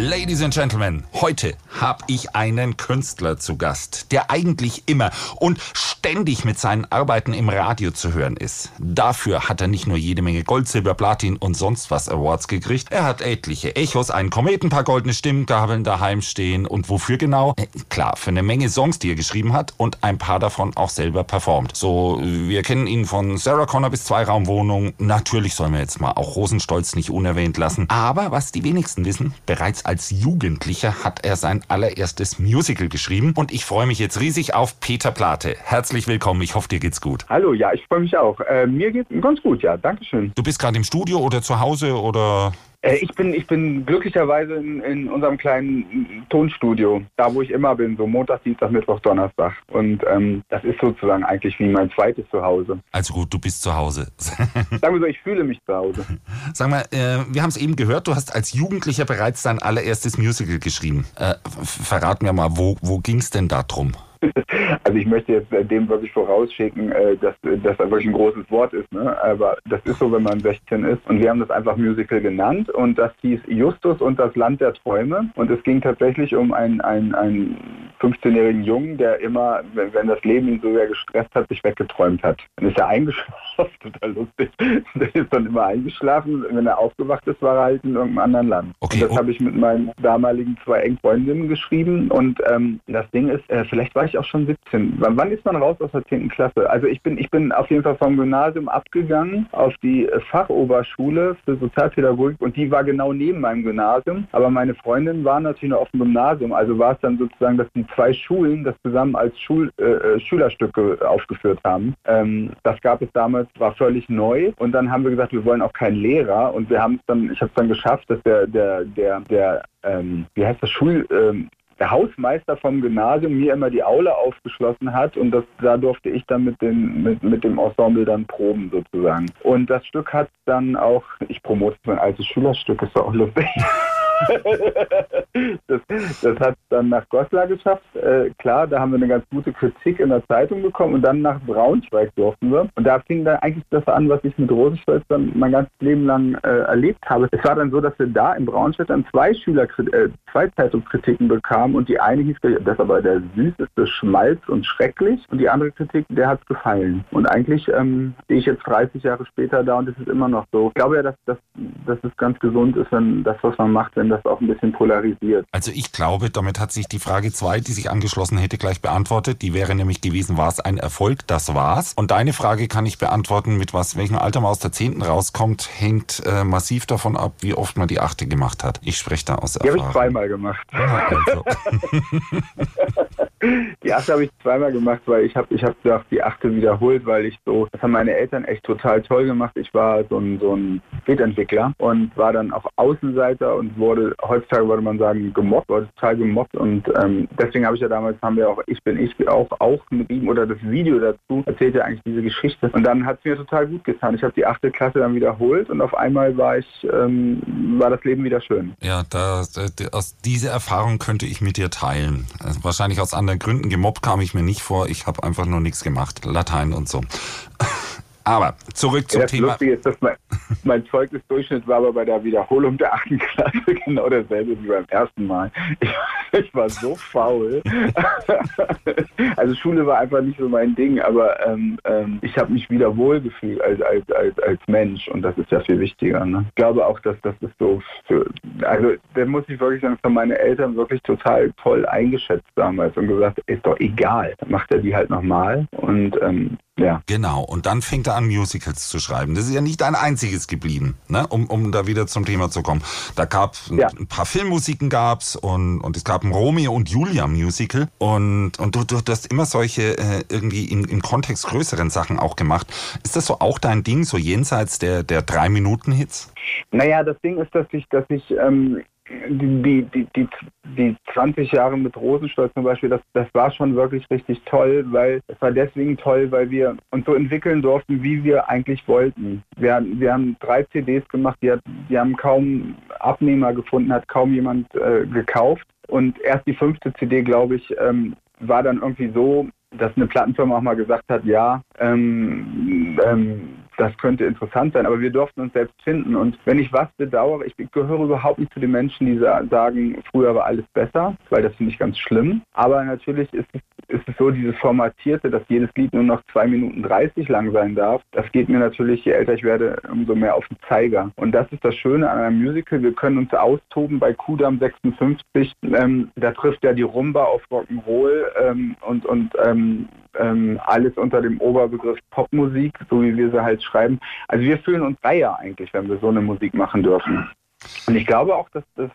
Ladies and Gentlemen, heute habe ich einen Künstler zu Gast, der eigentlich immer und ständig mit seinen Arbeiten im Radio zu hören ist. Dafür hat er nicht nur jede Menge Gold, Silber, Platin und sonst was Awards gekriegt. Er hat etliche Echos, einen Kometen, paar goldene Stimmgabeln daheim stehen und wofür genau? Äh, klar, für eine Menge Songs, die er geschrieben hat und ein paar davon auch selber performt. So, wir kennen ihn von Sarah Connor bis Zweiraumwohnung. Natürlich sollen wir jetzt mal auch Rosenstolz nicht unerwähnt lassen. Aber was die wenigsten wissen, bereits als Jugendlicher hat er sein allererstes Musical geschrieben und ich freue mich jetzt riesig auf Peter Plate. Herzlich willkommen, ich hoffe, dir geht's gut. Hallo, ja, ich freue mich auch. Äh, mir geht's ganz gut, ja, Dankeschön. Du bist gerade im Studio oder zu Hause oder? Äh, ich, bin, ich bin glücklicherweise in, in, unserem kleinen Tonstudio, da wo ich immer bin, so Montag, Dienstag, Mittwoch, Donnerstag. Und ähm, das ist sozusagen eigentlich wie mein zweites Zuhause. Also gut, du bist zu Hause. Sagen wir so, ich fühle mich zu Hause. Sag mal, äh, wir haben es eben gehört, du hast als Jugendlicher bereits dein allererstes Musical geschrieben. Äh, verrat mir mal, wo, wo ging es denn da drum? Also ich möchte jetzt äh, dem wirklich vorausschicken, äh, dass das wirklich ein großes Wort ist. Ne? Aber das ist so, wenn man 16 ist. Und wir haben das einfach Musical genannt und das hieß Justus und das Land der Träume. Und es ging tatsächlich um einen, einen, einen 15-jährigen Jungen, der immer, wenn das Leben ihn so sehr gestresst hat, sich weggeträumt hat. Dann ist er eingeschlafen, total lustig. Der ist dann immer eingeschlafen. Wenn er aufgewacht ist, war er halt in irgendeinem anderen Land. Okay. Und das habe ich mit meinen damaligen zwei engen Freundinnen geschrieben. Und ähm, das Ding ist, äh, vielleicht war ich auch schon 17. Wann, wann ist man raus aus der 10. Klasse? Also ich bin, ich bin auf jeden Fall vom Gymnasium abgegangen auf die Fachoberschule für Sozialpädagogik und die war genau neben meinem Gymnasium. Aber meine Freundin war natürlich noch auf dem Gymnasium. Also war es dann sozusagen, dass die zwei Schulen das zusammen als Schul, äh, äh, Schülerstücke aufgeführt haben. Ähm, das gab es damals, war völlig neu. Und dann haben wir gesagt, wir wollen auch keinen Lehrer. Und wir haben es dann, ich habe es dann geschafft, dass der, der, der, der ähm, wie heißt das, Schul, ähm, der Hausmeister vom Gymnasium mir immer die Aule aufgeschlossen hat und das, da durfte ich dann mit, den, mit, mit dem Ensemble dann proben sozusagen. Und das Stück hat dann auch, ich promote mein altes Schülerstück, ist auch lustig. das, das hat dann nach Goslar geschafft. Äh, klar, da haben wir eine ganz gute Kritik in der Zeitung bekommen und dann nach Braunschweig durften wir. Und da fing dann eigentlich das an, was ich mit Rosenstolz dann mein ganzes Leben lang äh, erlebt habe. Es war dann so, dass wir da in Braunschweig dann zwei Schüler, äh, zwei Zeitungskritiken bekamen und die eine hieß, das ist aber der süßeste Schmalz und schrecklich und die andere Kritik, der hat es gefallen. Und eigentlich ähm, stehe ich jetzt 30 Jahre später da und es ist immer noch so. Ich glaube ja, dass, dass, dass es ganz gesund ist, wenn das, was man macht, wenn das auch ein bisschen polarisiert. Also ich glaube, damit hat sich die Frage 2, die sich angeschlossen hätte, gleich beantwortet. Die wäre nämlich gewesen, war es ein Erfolg? Das war's. Und deine Frage kann ich beantworten, mit was, welchem Alter man aus der 10. rauskommt, hängt äh, massiv davon ab, wie oft man die 8. gemacht hat. Ich spreche da aus Erfahrung. Die habe ich zweimal gemacht. Ja, also. die 8. habe ich zweimal gemacht, weil ich habe ich hab die 8. wiederholt, weil ich so, das haben meine Eltern echt total toll gemacht. Ich war so ein, so ein Bildentwickler und war dann auch Außenseiter und wurde heutzutage würde man sagen, gemobbt, wurde total gemobbt und ähm, deswegen habe ich ja damals, haben wir auch Ich bin ich auch, auch mit ihm oder das Video dazu erzählt ja eigentlich diese Geschichte und dann hat es mir total gut getan. Ich habe die achte Klasse dann wiederholt und auf einmal war ich, ähm, war das Leben wieder schön. Ja, da, aus diese Erfahrung könnte ich mit dir teilen. Also wahrscheinlich aus anderen Gründen. Gemobbt kam ich mir nicht vor. Ich habe einfach nur nichts gemacht. Latein und so. Aber zurück zum das Thema. Lustige ist, dass mein, mein Zeugnisdurchschnitt war aber bei der Wiederholung der achten Klasse genau derselbe wie beim ersten Mal. Ich, ich war so faul. also Schule war einfach nicht so mein Ding, aber ähm, ähm, ich habe mich wieder wohlgefühlt als, als, als, als Mensch und das ist ja viel wichtiger. Ne? Ich glaube auch, dass das ist so für, also da muss ich wirklich sagen, von meine Eltern wirklich total toll eingeschätzt damals und gesagt, ist doch egal, dann macht er die halt nochmal und ähm, ja. Genau, und dann fängt er an, Musicals zu schreiben. Das ist ja nicht ein einziges geblieben, ne? um, um da wieder zum Thema zu kommen. Da gab ja. ein paar Filmmusiken gab's und, und es gab ein Romeo und Julia Musical und, und du, du hast immer solche äh, irgendwie im, im Kontext größeren Sachen auch gemacht. Ist das so auch dein Ding, so jenseits der, der Drei-Minuten-Hits? Naja, das Ding ist, dass ich, dass ich ähm, die, die, die, die 20 Jahre mit Rosenstolz zum Beispiel, das, das war schon wirklich richtig toll, weil es war deswegen toll, weil wir uns so entwickeln durften, wie wir eigentlich wollten. Wir, wir haben drei CDs gemacht, die, hat, die haben kaum Abnehmer gefunden, hat kaum jemand äh, gekauft. Und erst die fünfte CD, glaube ich, ähm, war dann irgendwie so, dass eine Plattenfirma auch mal gesagt hat, ja, ähm, ähm, das könnte interessant sein, aber wir durften uns selbst finden. Und wenn ich was bedauere, ich gehöre überhaupt nicht zu den Menschen, die sagen, früher war alles besser, weil das finde ich ganz schlimm. Aber natürlich ist es, ist es so, dieses Formatierte, dass jedes Lied nur noch zwei Minuten 30 lang sein darf, das geht mir natürlich, je älter ich werde, umso mehr auf den Zeiger. Und das ist das Schöne an einem Musical, wir können uns austoben bei Kudam 56. Ähm, da trifft ja die Rumba auf Rock'n'Roll ähm, und, und ähm, ähm, alles unter dem Oberbegriff Popmusik, so wie wir sie halt schreiben. Also wir fühlen uns freier eigentlich, wenn wir so eine Musik machen dürfen. Und ich glaube auch, dass, dass,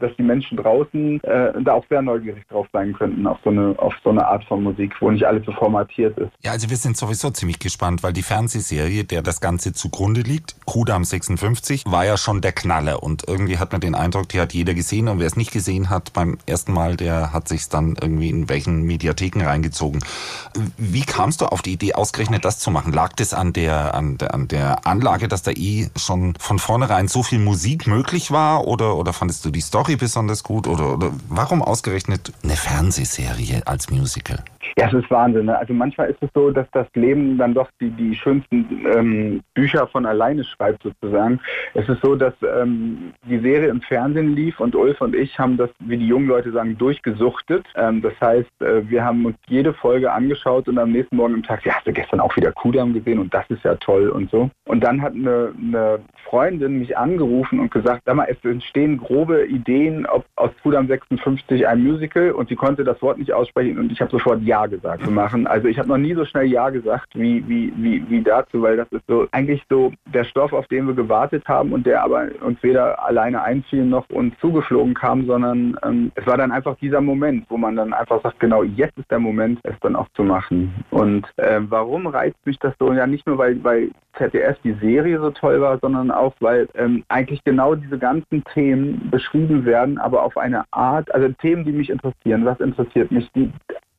dass die Menschen draußen äh, da auch sehr neugierig drauf sein könnten, auf so, eine, auf so eine Art von Musik, wo nicht alles so formatiert ist. Ja, also wir sind sowieso ziemlich gespannt, weil die Fernsehserie, der das Ganze zugrunde liegt, Kudam 56, war ja schon der Knaller. Und irgendwie hat man den Eindruck, die hat jeder gesehen. Und wer es nicht gesehen hat beim ersten Mal, der hat sich dann irgendwie in welchen Mediatheken reingezogen. Wie kamst du auf die Idee, ausgerechnet das zu machen? Lag das an der, an der, an der Anlage, dass da eh schon von vornherein so viel Musik möglich möglich war oder, oder fandest du die Story besonders gut oder, oder warum ausgerechnet eine Fernsehserie als Musical? Ja, es ist Wahnsinn. Ne? Also manchmal ist es so, dass das Leben dann doch die, die schönsten ähm, Bücher von alleine schreibt sozusagen. Es ist so, dass ähm, die Serie im Fernsehen lief und Ulf und ich haben das, wie die jungen Leute sagen, durchgesuchtet. Ähm, das heißt, äh, wir haben uns jede Folge angeschaut und am nächsten Morgen im Tag, ja, hast du gestern auch wieder Kudam gesehen und das ist ja toll und so. Und dann hat eine, eine Freundin mich angerufen und gesagt, sag mal, es entstehen grobe Ideen, ob aus Kudam 56 ein Musical und sie konnte das Wort nicht aussprechen und ich habe sofort Ja gesagt zu machen. Also ich habe noch nie so schnell Ja gesagt wie, wie, wie, wie dazu, weil das ist so eigentlich so der Stoff, auf den wir gewartet haben und der aber uns weder alleine einfiel noch uns zugeflogen kam, sondern ähm, es war dann einfach dieser Moment, wo man dann einfach sagt, genau jetzt ist der Moment, es dann auch zu machen. Und äh, warum reizt mich das so? Ja, nicht nur, weil, weil ZDF die Serie so toll war, sondern auch, weil ähm, eigentlich genau diese ganzen Themen beschrieben werden, aber auf eine Art, also Themen, die mich interessieren. Was interessiert mich? Die,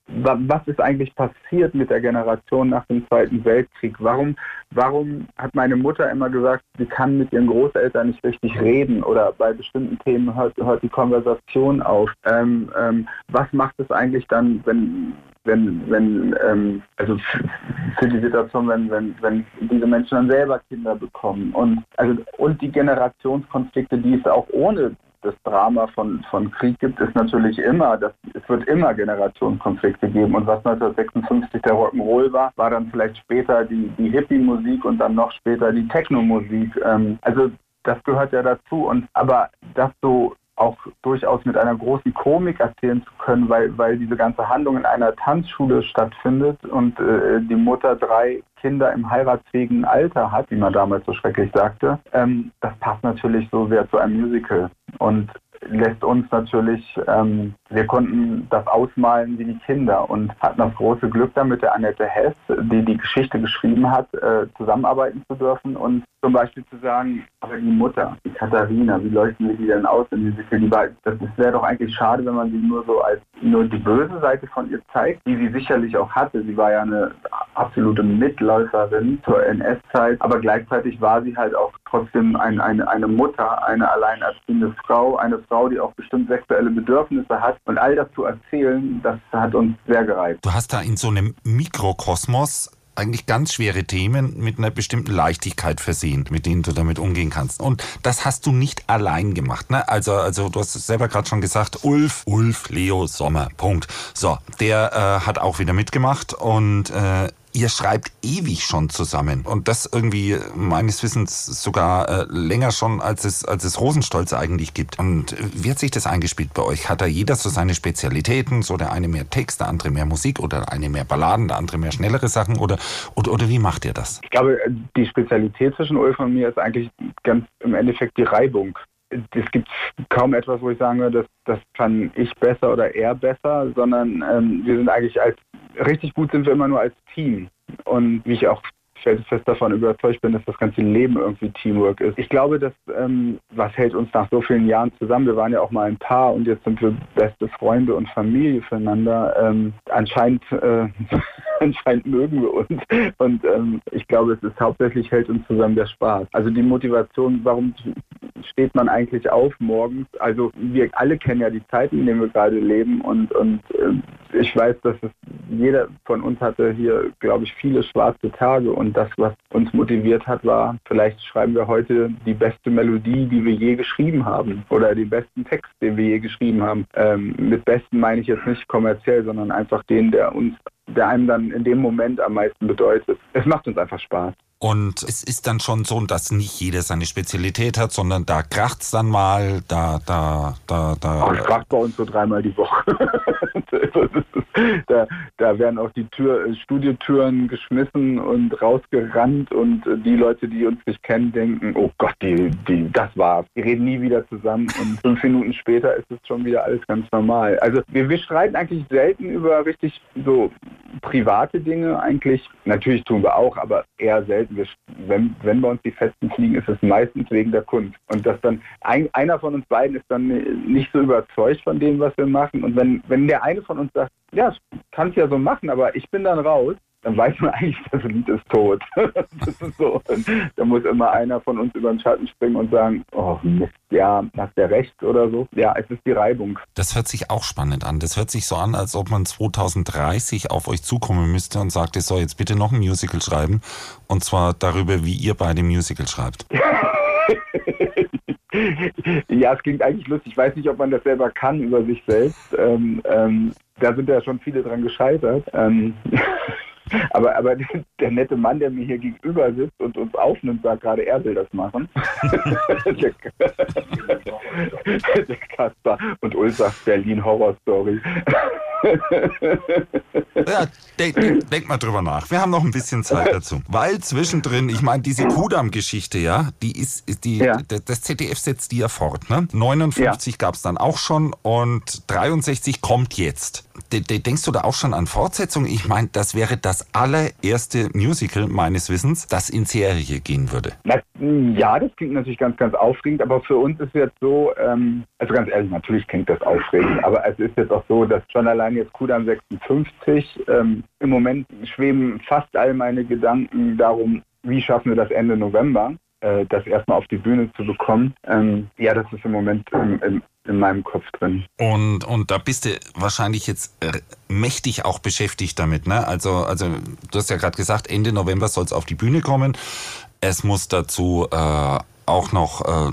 was ist eigentlich passiert mit der Generation nach dem Zweiten Weltkrieg? Warum, warum hat meine Mutter immer gesagt, sie kann mit ihren Großeltern nicht richtig reden oder bei bestimmten Themen hört, hört die Konversation auf? Ähm, ähm, was macht es eigentlich dann, wenn wenn, wenn, ähm, also für die Situation, wenn, wenn, wenn diese Menschen dann selber Kinder bekommen und also und die Generationskonflikte, die es auch ohne das Drama von, von Krieg gibt, ist natürlich immer, dass, es wird immer Generationskonflikte geben. Und was 1956 der Rock'n'Roll war, war dann vielleicht später die, die Hippie-Musik und dann noch später die Techno-Musik. Ähm, also das gehört ja dazu. Und aber das so auch durchaus mit einer großen Komik erzählen zu können, weil, weil diese ganze Handlung in einer Tanzschule stattfindet und äh, die Mutter drei Kinder im heiratsfähigen Alter hat, wie man damals so schrecklich sagte. Ähm, das passt natürlich so sehr zu einem Musical. Und lässt uns natürlich, ähm, wir konnten das ausmalen wie die Kinder und hatten das große Glück damit, der Annette Hess, die die Geschichte geschrieben hat, äh, zusammenarbeiten zu dürfen und zum Beispiel zu sagen, aber die Mutter, die Katharina, wie leuchten wir die denn aus in Musical? Die das wäre doch eigentlich schade, wenn man sie nur so als nur die böse Seite von ihr zeigt, die sie sicherlich auch hatte. Sie war ja eine absolute Mitläuferin zur NS-Zeit, aber gleichzeitig war sie halt auch trotzdem ein, eine, eine Mutter, eine alleinerziehende Frau, eine Frau, die auch bestimmt sexuelle Bedürfnisse hat. Und all das zu erzählen, das hat uns sehr gereizt. Du hast da in so einem Mikrokosmos eigentlich ganz schwere Themen mit einer bestimmten Leichtigkeit versehen, mit denen du damit umgehen kannst. Und das hast du nicht allein gemacht. Ne? Also, also du hast es selber gerade schon gesagt, Ulf, Ulf, Leo Sommer, Punkt. So, der äh, hat auch wieder mitgemacht und äh, ihr schreibt ewig schon zusammen und das irgendwie meines Wissens sogar äh, länger schon, als es, als es Rosenstolz eigentlich gibt. Und äh, wie hat sich das eingespielt bei euch? Hat da jeder so seine Spezialitäten? So der eine mehr Text, der andere mehr Musik oder der eine mehr Balladen, der andere mehr schnellere Sachen oder, oder, oder wie macht ihr das? Ich glaube, die Spezialität zwischen Ulf und mir ist eigentlich ganz im Endeffekt die Reibung es gibt kaum etwas, wo ich sagen würde, das, das kann ich besser oder er besser, sondern ähm, wir sind eigentlich als richtig gut sind wir immer nur als Team. Und wie ich auch fest davon überzeugt bin, dass das ganze Leben irgendwie Teamwork ist. Ich glaube, dass ähm, was hält uns nach so vielen Jahren zusammen? Wir waren ja auch mal ein Paar und jetzt sind wir beste Freunde und Familie füreinander. Ähm, anscheinend, äh, anscheinend mögen wir uns und ähm, ich glaube, es ist hauptsächlich hält uns zusammen der Spaß. Also die Motivation, warum steht man eigentlich auf morgens? Also wir alle kennen ja die Zeiten, in denen wir gerade leben und, und äh, ich weiß, dass es jeder von uns hatte hier, glaube ich, viele schwarze Tage und das, was uns motiviert hat, war, vielleicht schreiben wir heute die beste Melodie, die wir je geschrieben haben oder den besten Text, den wir je geschrieben haben. Ähm, mit besten meine ich jetzt nicht kommerziell, sondern einfach den, der uns der einem dann in dem Moment am meisten bedeutet. Es macht uns einfach Spaß. Und es ist dann schon so, dass nicht jeder seine Spezialität hat, sondern da kracht's dann mal, da, da, da, da. Es kracht bei uns so dreimal die Woche. da, da werden auch die Tür, Studiotüren geschmissen und rausgerannt und die Leute, die uns nicht kennen, denken, oh Gott, die, die, das war's. Wir reden nie wieder zusammen und fünf Minuten später ist es schon wieder alles ganz normal. Also wir, wir streiten eigentlich selten über richtig so private Dinge eigentlich. Natürlich tun wir auch, aber eher selten. Wir, wenn, wenn bei uns die Festen fliegen, ist es meistens wegen der Kunst. Und dass dann ein, einer von uns beiden ist dann nicht so überzeugt von dem, was wir machen. Und wenn, wenn der eine von uns sagt, ja, kann es ja so machen, aber ich bin dann raus, dann weiß man eigentlich, das Lied ist tot. das ist so. da muss immer einer von uns über den Schatten springen und sagen, oh Mist, ja, hast der recht oder so. Ja, es ist die Reibung. Das hört sich auch spannend an. Das hört sich so an, als ob man 2030 auf euch zukommen müsste und sagt, es soll jetzt bitte noch ein Musical schreiben. Und zwar darüber, wie ihr beide Musical schreibt. ja, es klingt eigentlich lustig. Ich weiß nicht, ob man das selber kann über sich selbst. Ähm, ähm, da sind ja schon viele dran gescheitert. Ähm, aber, aber der nette Mann, der mir hier gegenüber sitzt und uns aufnimmt, sagt gerade, er will das machen. der, der Kasper und Ul sagt Berlin Horror Story. ja, denk, denk, mal drüber nach. Wir haben noch ein bisschen Zeit dazu. Weil zwischendrin, ich meine, diese Kudam-Geschichte, ja, die ist, die, ja. das ZDF setzt die ja fort, ne? 59 ja. gab es dann auch schon und 63 kommt jetzt. Denkst du da auch schon an Fortsetzung? Ich meine, das wäre das allererste Musical meines Wissens, das in Serie gehen würde. Ja, das klingt natürlich ganz, ganz aufregend, aber für uns ist jetzt so, ähm, also ganz ehrlich, natürlich klingt das aufregend, aber es ist jetzt auch so, dass schon allein jetzt Kudam 56, ähm, im Moment schweben fast all meine Gedanken darum, wie schaffen wir das Ende November äh, das erstmal auf die Bühne zu bekommen. Ähm, ja, das ist im Moment im, im, in meinem Kopf drin. Und, und da bist du wahrscheinlich jetzt äh, mächtig auch beschäftigt damit, ne? Also, also du hast ja gerade gesagt, Ende November soll es auf die Bühne kommen. Es muss dazu äh, auch noch äh,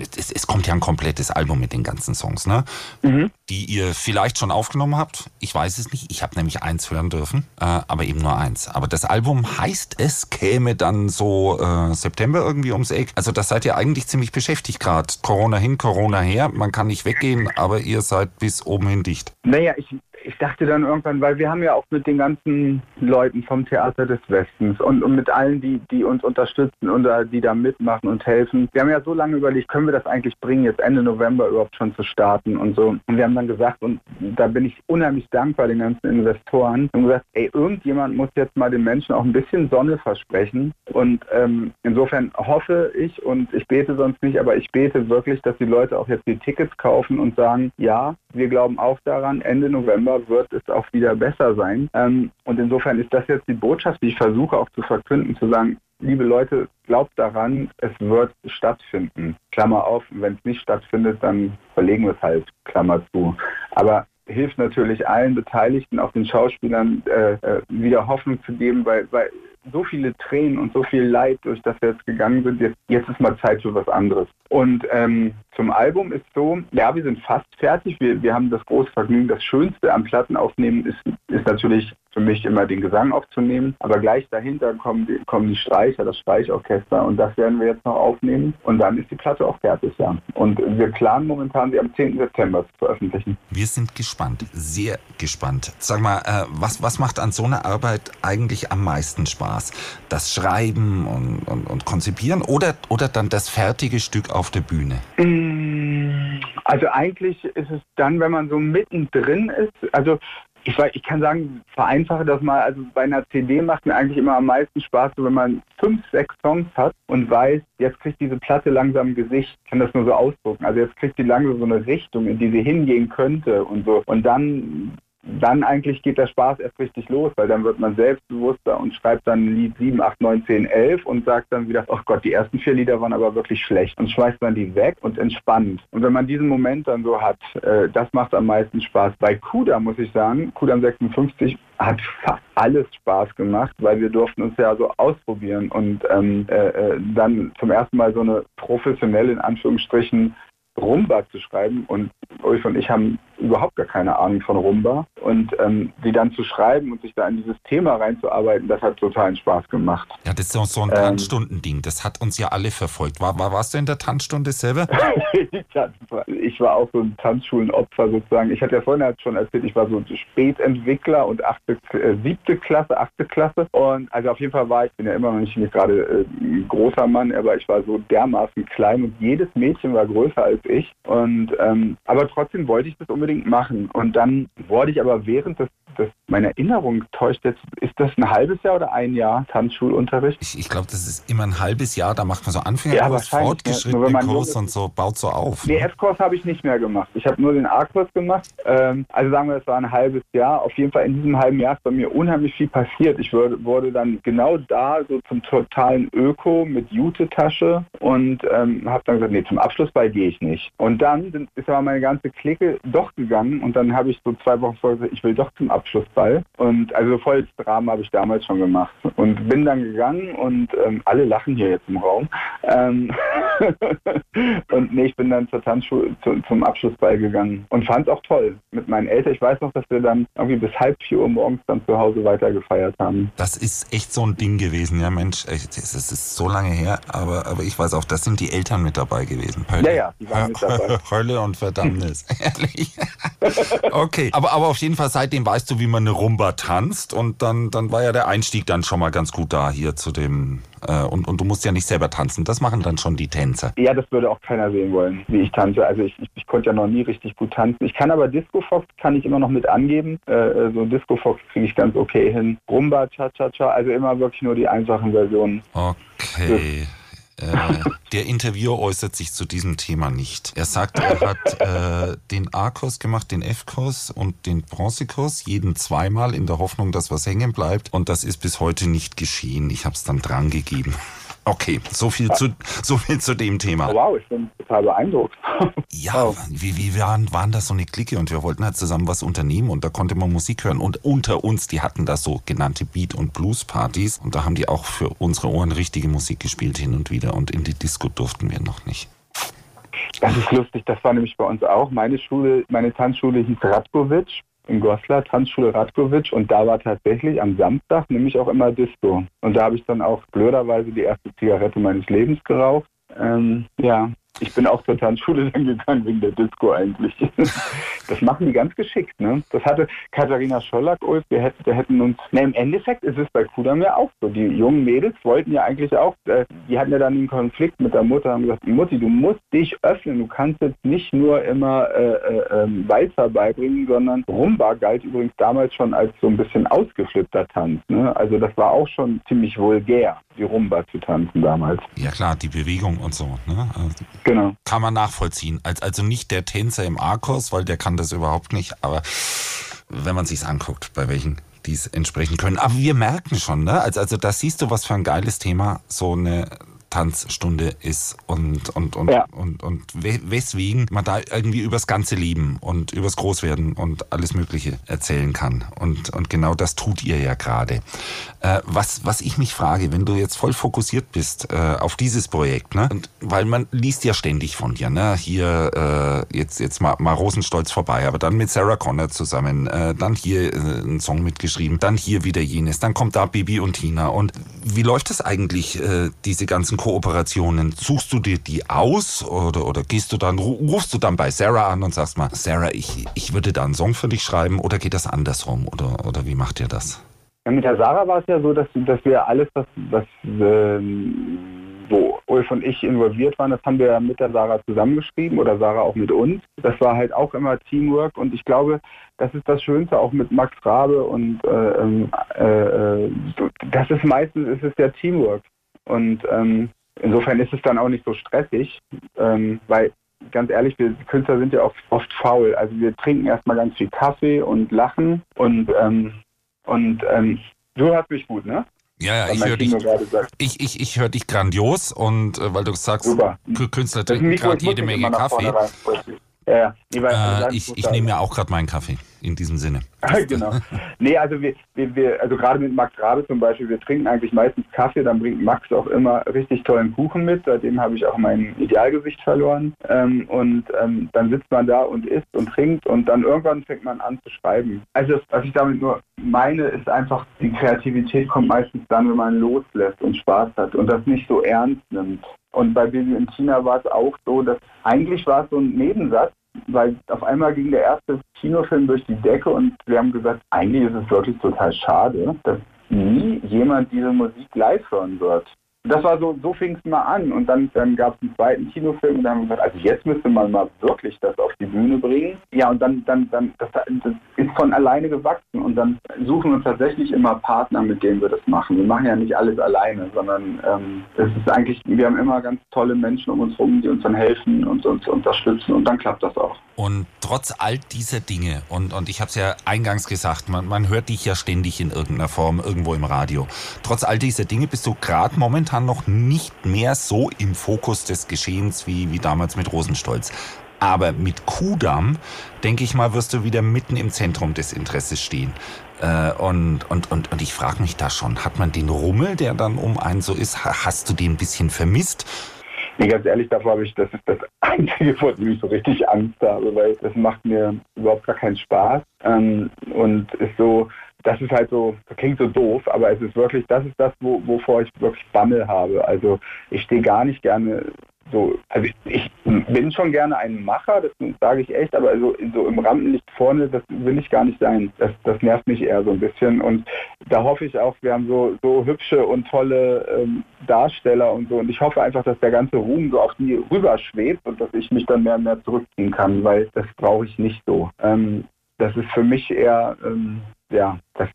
es, es, kommt ja ein komplettes Album mit den ganzen Songs, ne? Mhm. Die ihr vielleicht schon aufgenommen habt. Ich weiß es nicht. Ich habe nämlich eins hören dürfen, äh, aber eben nur eins. Aber das Album heißt, es käme dann so äh, September irgendwie ums Eck. Also das seid ihr eigentlich ziemlich beschäftigt gerade. Corona hin, Corona her. Man kann nicht weggehen, aber ihr seid bis oben hin dicht. Naja, ich, ich dachte dann irgendwann, weil wir haben ja auch mit den ganzen Leuten vom Theater des Westens und, und mit allen, die, die uns unterstützen und die da mitmachen und helfen. Wir haben ja so lange überlegt, können wir das eigentlich bringen, jetzt Ende November überhaupt schon zu starten und so. Und wir haben dann gesagt, und da bin ich unheimlich dankbar den ganzen Investoren, und gesagt, ey, irgendjemand muss jetzt mal den Menschen auch ein bisschen Sonne versprechen. Und ähm, insofern hoffe ich und ich bete sonst nicht, aber ich bete wirklich, dass die Leute auch jetzt die Tickets kaufen und sagen, ja, wir glauben auch daran, Ende November wird es auch wieder besser sein. Ähm, und insofern ist das jetzt die Botschaft, die ich versuche auch zu verkünden, zu sagen, liebe Leute, glaubt daran, es wird stattfinden. Klammer auf, wenn es nicht stattfindet, dann verlegen wir es halt, Klammer zu. Aber hilft natürlich allen Beteiligten, auch den Schauspielern, äh, äh, wieder Hoffnung zu geben, weil, weil so viele Tränen und so viel Leid, durch das wir jetzt gegangen sind, jetzt, jetzt ist mal Zeit für was anderes. Und ähm, zum Album ist so, ja, wir sind fast fertig. Wir, wir haben das große Vergnügen. Das Schönste am Plattenaufnehmen ist, ist natürlich für mich immer den Gesang aufzunehmen. Aber gleich dahinter kommen die, kommen die Streicher, das Streichorchester und das werden wir jetzt noch aufnehmen. Und dann ist die Platte auch fertig, ja. Und wir planen momentan, sie am 10. September zu veröffentlichen. Wir sind gespannt, sehr gespannt. Sag mal, äh, was, was macht an so einer Arbeit eigentlich am meisten Spaß? Das Schreiben und, und, und Konzipieren oder, oder dann das fertige Stück auf der Bühne? Mm, also eigentlich ist es dann, wenn man so mittendrin ist, also ich, ich kann sagen, vereinfache das mal. Also bei einer CD macht mir eigentlich immer am meisten Spaß, wenn man fünf, sechs Songs hat und weiß, jetzt kriegt diese Platte langsam Gesicht. Ich kann das nur so ausdrucken. Also jetzt kriegt die langsam so eine Richtung, in die sie hingehen könnte und so. Und dann dann eigentlich geht der Spaß erst richtig los, weil dann wird man selbstbewusster und schreibt dann Lied 7, 8, 9, 10, 11 und sagt dann wieder, ach Gott, die ersten vier Lieder waren aber wirklich schlecht und schmeißt man die weg und entspannt. Und wenn man diesen Moment dann so hat, äh, das macht am meisten Spaß. Bei Kuda muss ich sagen, Kuda 56 hat fast alles Spaß gemacht, weil wir durften uns ja so ausprobieren und ähm, äh, äh dann zum ersten Mal so eine professionelle, in Anführungsstrichen, Rumba zu schreiben und Ulf und ich haben überhaupt gar keine Ahnung von Rumba und ähm, die dann zu schreiben und sich da in dieses Thema reinzuarbeiten, das hat totalen Spaß gemacht. Ja, das ist auch so ein ähm, Tanzstundending, das hat uns ja alle verfolgt. War, war, warst du in der Tanzstunde selber? ich war auch so ein Tanzschulenopfer sozusagen. Ich hatte ja vorhin schon erzählt, ich war so Spätentwickler und achte, äh, siebte Klasse, achte Klasse und also auf jeden Fall war ich, bin ja immer noch nicht gerade äh, ein großer Mann, aber ich war so dermaßen klein und jedes Mädchen war größer als ich. Und ähm, aber trotzdem wollte ich das unbedingt machen. Und dann wurde ich aber während des das, meine Erinnerung täuscht jetzt, ist das ein halbes Jahr oder ein Jahr Tanzschulunterricht? Ich, ich glaube, das ist immer ein halbes Jahr, da macht man so Anfängerkurs, ja, fortgeschrittenen ja, Kurs und so, baut so auf. Nee, ne? F-Kurs habe ich nicht mehr gemacht. Ich habe nur den A-Kurs gemacht. Ähm, also sagen wir, es war ein halbes Jahr. Auf jeden Fall in diesem halben Jahr ist bei mir unheimlich viel passiert. Ich wurde, wurde dann genau da so zum totalen Öko mit Jute-Tasche und ähm, habe dann gesagt, nee, zum Abschlussball gehe ich nicht. Und dann sind, ist aber meine ganze Clique doch gegangen und dann habe ich so zwei Wochen vorher gesagt, ich will doch zum Abschlussball Abschlussball. Und also volles Drama habe ich damals schon gemacht. Und bin dann gegangen und ähm, alle lachen hier jetzt im Raum. Ähm und nee, ich bin dann zur Tanzschule, zu, zum Abschlussball gegangen und fand es auch toll mit meinen Eltern. Ich weiß noch, dass wir dann irgendwie bis halb vier Uhr morgens dann zu Hause weiter gefeiert haben. Das ist echt so ein Ding gewesen, ja Mensch, es ist so lange her, aber, aber ich weiß auch, das sind die Eltern mit dabei gewesen. Hölle. Ja, ja, die waren mit dabei. Hölle und Verdammnis, ehrlich. okay, aber, aber auf jeden Fall seitdem weißt du, wie man eine Rumba tanzt und dann, dann war ja der Einstieg dann schon mal ganz gut da hier zu dem äh, und, und du musst ja nicht selber tanzen, das machen dann schon die Tänzer. Ja, das würde auch keiner sehen wollen, wie ich tanze. Also ich, ich, ich konnte ja noch nie richtig gut tanzen. Ich kann aber Disco Fox kann ich immer noch mit angeben. Äh, äh so Disco Fox kriege ich ganz okay hin. Rumba, Cha-Cha-Cha, also immer wirklich nur die einfachen Versionen. Okay. Äh, der Interviewer äußert sich zu diesem Thema nicht. Er sagt, er hat äh, den A-Kurs gemacht, den F-Kurs und den Bronzekurs, jeden zweimal in der Hoffnung, dass was hängen bleibt. Und das ist bis heute nicht geschehen. Ich habe es dann drangegeben. Okay, so viel zu, so viel zu dem Thema. Oh, wow, ich bin total beeindruckt. Ja, wie, wie waren, waren das so eine Clique und wir wollten halt zusammen was unternehmen und da konnte man Musik hören. Und unter uns, die hatten da so genannte Beat- und Blues-Partys und da haben die auch für unsere Ohren richtige Musik gespielt hin und wieder und in die Disco durften wir noch nicht. Das ist lustig, das war nämlich bei uns auch. Meine Schule, meine Tanzschule hieß Radkovic in Goslar, Tanzschule Radkovic und da war tatsächlich am Samstag nämlich auch immer Disco. Und da habe ich dann auch blöderweise die erste Zigarette meines Lebens geraucht. Ähm, ja, ich bin auch zur Tanzschule dann gegangen wegen der Disco eigentlich. Das machen die ganz geschickt, ne? Das hatte Katharina Schollack, Ulf, wir hätten, wir hätten uns, ne, im Endeffekt ist es bei Kudam ja auch so. Die jungen Mädels wollten ja eigentlich auch, äh, die hatten ja dann einen Konflikt mit der Mutter, haben gesagt, Mutti, du musst dich öffnen, du kannst jetzt nicht nur immer äh, äh, ähm, Walzer beibringen, sondern Rumba galt übrigens damals schon als so ein bisschen ausgeflippter Tanz, ne? Also das war auch schon ziemlich vulgär, die Rumba zu tanzen damals. Ja klar, die Bewegung und so, ne? Also Genau. Kann man nachvollziehen. Also nicht der Tänzer im A-Kurs, weil der kann das überhaupt nicht, aber wenn man sich's anguckt, bei welchen die es entsprechen können. Aber wir merken schon, ne? Also, also da siehst du, was für ein geiles Thema so eine Tanzstunde ist und, und, und, ja. und, und weswegen man da irgendwie übers ganze Leben und übers Großwerden und alles Mögliche erzählen kann. Und, und genau das tut ihr ja gerade. Äh, was, was ich mich frage, wenn du jetzt voll fokussiert bist äh, auf dieses Projekt, ne? Und, weil man liest ja ständig von dir, ne? Hier äh, jetzt, jetzt mal, mal Rosenstolz vorbei, aber dann mit Sarah Connor zusammen, äh, dann hier äh, einen Song mitgeschrieben, dann hier wieder jenes, dann kommt da Bibi und Tina. Und wie läuft das eigentlich, äh, diese ganzen Kooperationen? Suchst du dir die aus oder, oder gehst du dann, rufst du dann bei Sarah an und sagst mal, Sarah, ich, ich würde da einen Song für dich schreiben oder geht das andersrum oder, oder wie macht ihr das? Ja, mit der Sarah war es ja so, dass, dass wir alles, was, was ähm, wo Ulf und ich involviert waren, das haben wir mit der Sarah zusammengeschrieben oder Sarah auch mit uns. Das war halt auch immer Teamwork und ich glaube, das ist das Schönste auch mit Max Rabe und äh, ähm, äh, äh, das ist meistens ist es der Teamwork. Und ähm, insofern ist es dann auch nicht so stressig, ähm, weil ganz ehrlich, wir Künstler sind ja oft, oft faul. Also wir trinken erstmal ganz viel Kaffee und lachen und, ähm, und ähm, du hörst mich gut, ne? Ja, ja, ich höre dich, ich, ich, ich hör dich grandios und äh, weil du sagst, Super. Künstler trinken gerade jede Menge Kaffee. Ja, ja. Äh, ich ich nehme ja auch gerade meinen Kaffee in diesem Sinne. genau. Nee, also wir, wir, wir, also gerade mit Max Rabe zum Beispiel, wir trinken eigentlich meistens Kaffee, dann bringt Max auch immer richtig tollen Kuchen mit. Seitdem habe ich auch mein Idealgewicht verloren. Ähm, und ähm, dann sitzt man da und isst und trinkt und dann irgendwann fängt man an zu schreiben. Also was ich damit nur meine, ist einfach, die Kreativität kommt meistens dann, wenn man loslässt und Spaß hat und das nicht so ernst nimmt. Und bei Baby und Tina war es auch so, dass eigentlich war es so ein Nebensatz, weil auf einmal ging der erste Kinofilm durch die Decke und wir haben gesagt, eigentlich ist es wirklich total schade, dass nie jemand diese Musik live hören wird das war so, so fing es mal an. Und dann, dann gab es einen zweiten Kinofilm und dann haben wir gesagt, also jetzt müsste man mal wirklich das auf die Bühne bringen. Ja, und dann, dann, dann, das, das ist von alleine gewachsen. Und dann suchen wir tatsächlich immer Partner, mit denen wir das machen. Wir machen ja nicht alles alleine, sondern ähm, ist eigentlich, wir haben immer ganz tolle Menschen um uns herum, die uns dann helfen und uns unterstützen und dann klappt das auch. Und trotz all dieser Dinge, und, und ich habe es ja eingangs gesagt, man, man hört dich ja ständig in irgendeiner Form irgendwo im Radio. Trotz all dieser Dinge bist du gerade momentan momentan noch nicht mehr so im Fokus des Geschehens wie, wie damals mit Rosenstolz. Aber mit Kudamm, denke ich mal, wirst du wieder mitten im Zentrum des Interesses stehen. Äh, und, und, und, und ich frage mich da schon, hat man den Rummel, der dann um einen so ist, hast du den ein bisschen vermisst? Nee, ganz ehrlich, davor habe ich, das ist das Einzige, vor dem ich so richtig Angst habe, weil das macht mir überhaupt gar keinen Spaß ähm, und ist so, das ist halt so, klingt so doof, aber es ist wirklich, das ist das, wo, wovor ich wirklich Bammel habe. Also ich stehe gar nicht gerne so, also ich, ich, bin schon gerne ein Macher, das sage ich echt, aber so, so im Rampenlicht vorne, das will ich gar nicht sein. Das, das nervt mich eher so ein bisschen. Und da hoffe ich auch, wir haben so, so hübsche und tolle ähm, Darsteller und so. Und ich hoffe einfach, dass der ganze Ruhm so auf die rüberschwebt und dass ich mich dann mehr und mehr zurückziehen kann, weil das brauche ich nicht so. Ähm, das ist für mich eher ähm, ja, das,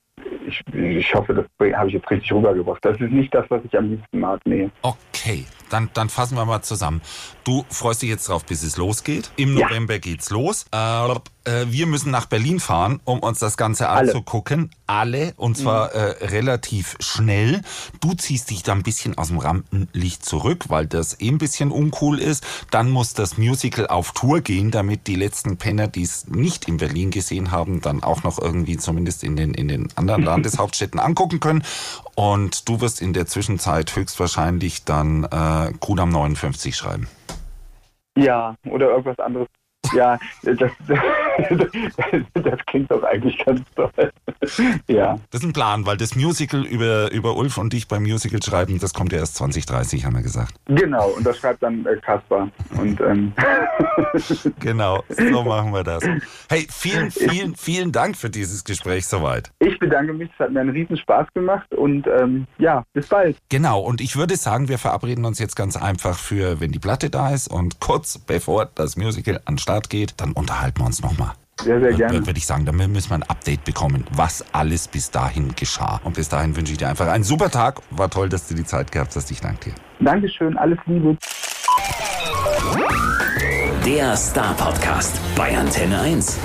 ich, ich hoffe, das habe ich jetzt richtig rübergebracht. Das ist nicht das, was ich am liebsten mag, nee. Okay, dann, dann fassen wir mal zusammen. Du freust dich jetzt drauf, bis es losgeht. Im ja. November geht's los. Äh, äh, wir müssen nach Berlin fahren, um uns das Ganze Alle. anzugucken. Alle, und zwar mhm. äh, relativ schnell. Du ziehst dich da ein bisschen aus dem Rampenlicht zurück, weil das eh ein bisschen uncool ist. Dann muss das Musical auf Tour gehen, damit die letzten Penner, die es nicht in Berlin gesehen haben, dann auch noch irgendwie zumindest in den, in den anderen Landeshauptstädten angucken können. Und du wirst in der Zwischenzeit höchstwahrscheinlich dann äh, Kudam 59 schreiben. Ja, oder irgendwas anderes ja, das, das, klingt doch eigentlich ganz toll. ja. Das ist ein Plan, weil das Musical über, über Ulf und dich beim Musical schreiben, das kommt ja erst 2030, haben wir gesagt. Genau, und das schreibt dann äh, Kaspar. Und, ähm. genau, so machen wir das. Hey, vielen, vielen, vielen Dank für dieses Gespräch soweit. Ich bedanke mich, es hat mir einen riesen Spaß gemacht und ähm, ja, bis bald. Genau, und ich würde sagen, wir verabreden uns jetzt ganz einfach für, wenn die Platte da ist und kurz bevor das Musical an Start Start geht, dann unterhalten wir uns nochmal. Sehr, sehr gerne. Dann würde ich sagen, dann müssen wir ein Update bekommen, was alles bis dahin geschah. Und bis dahin wünsche ich dir einfach einen super Tag. War toll, dass du die Zeit gehabt hast. Ich danke dir. Dankeschön, alles Liebe. Der Star Podcast bei Antenne 1.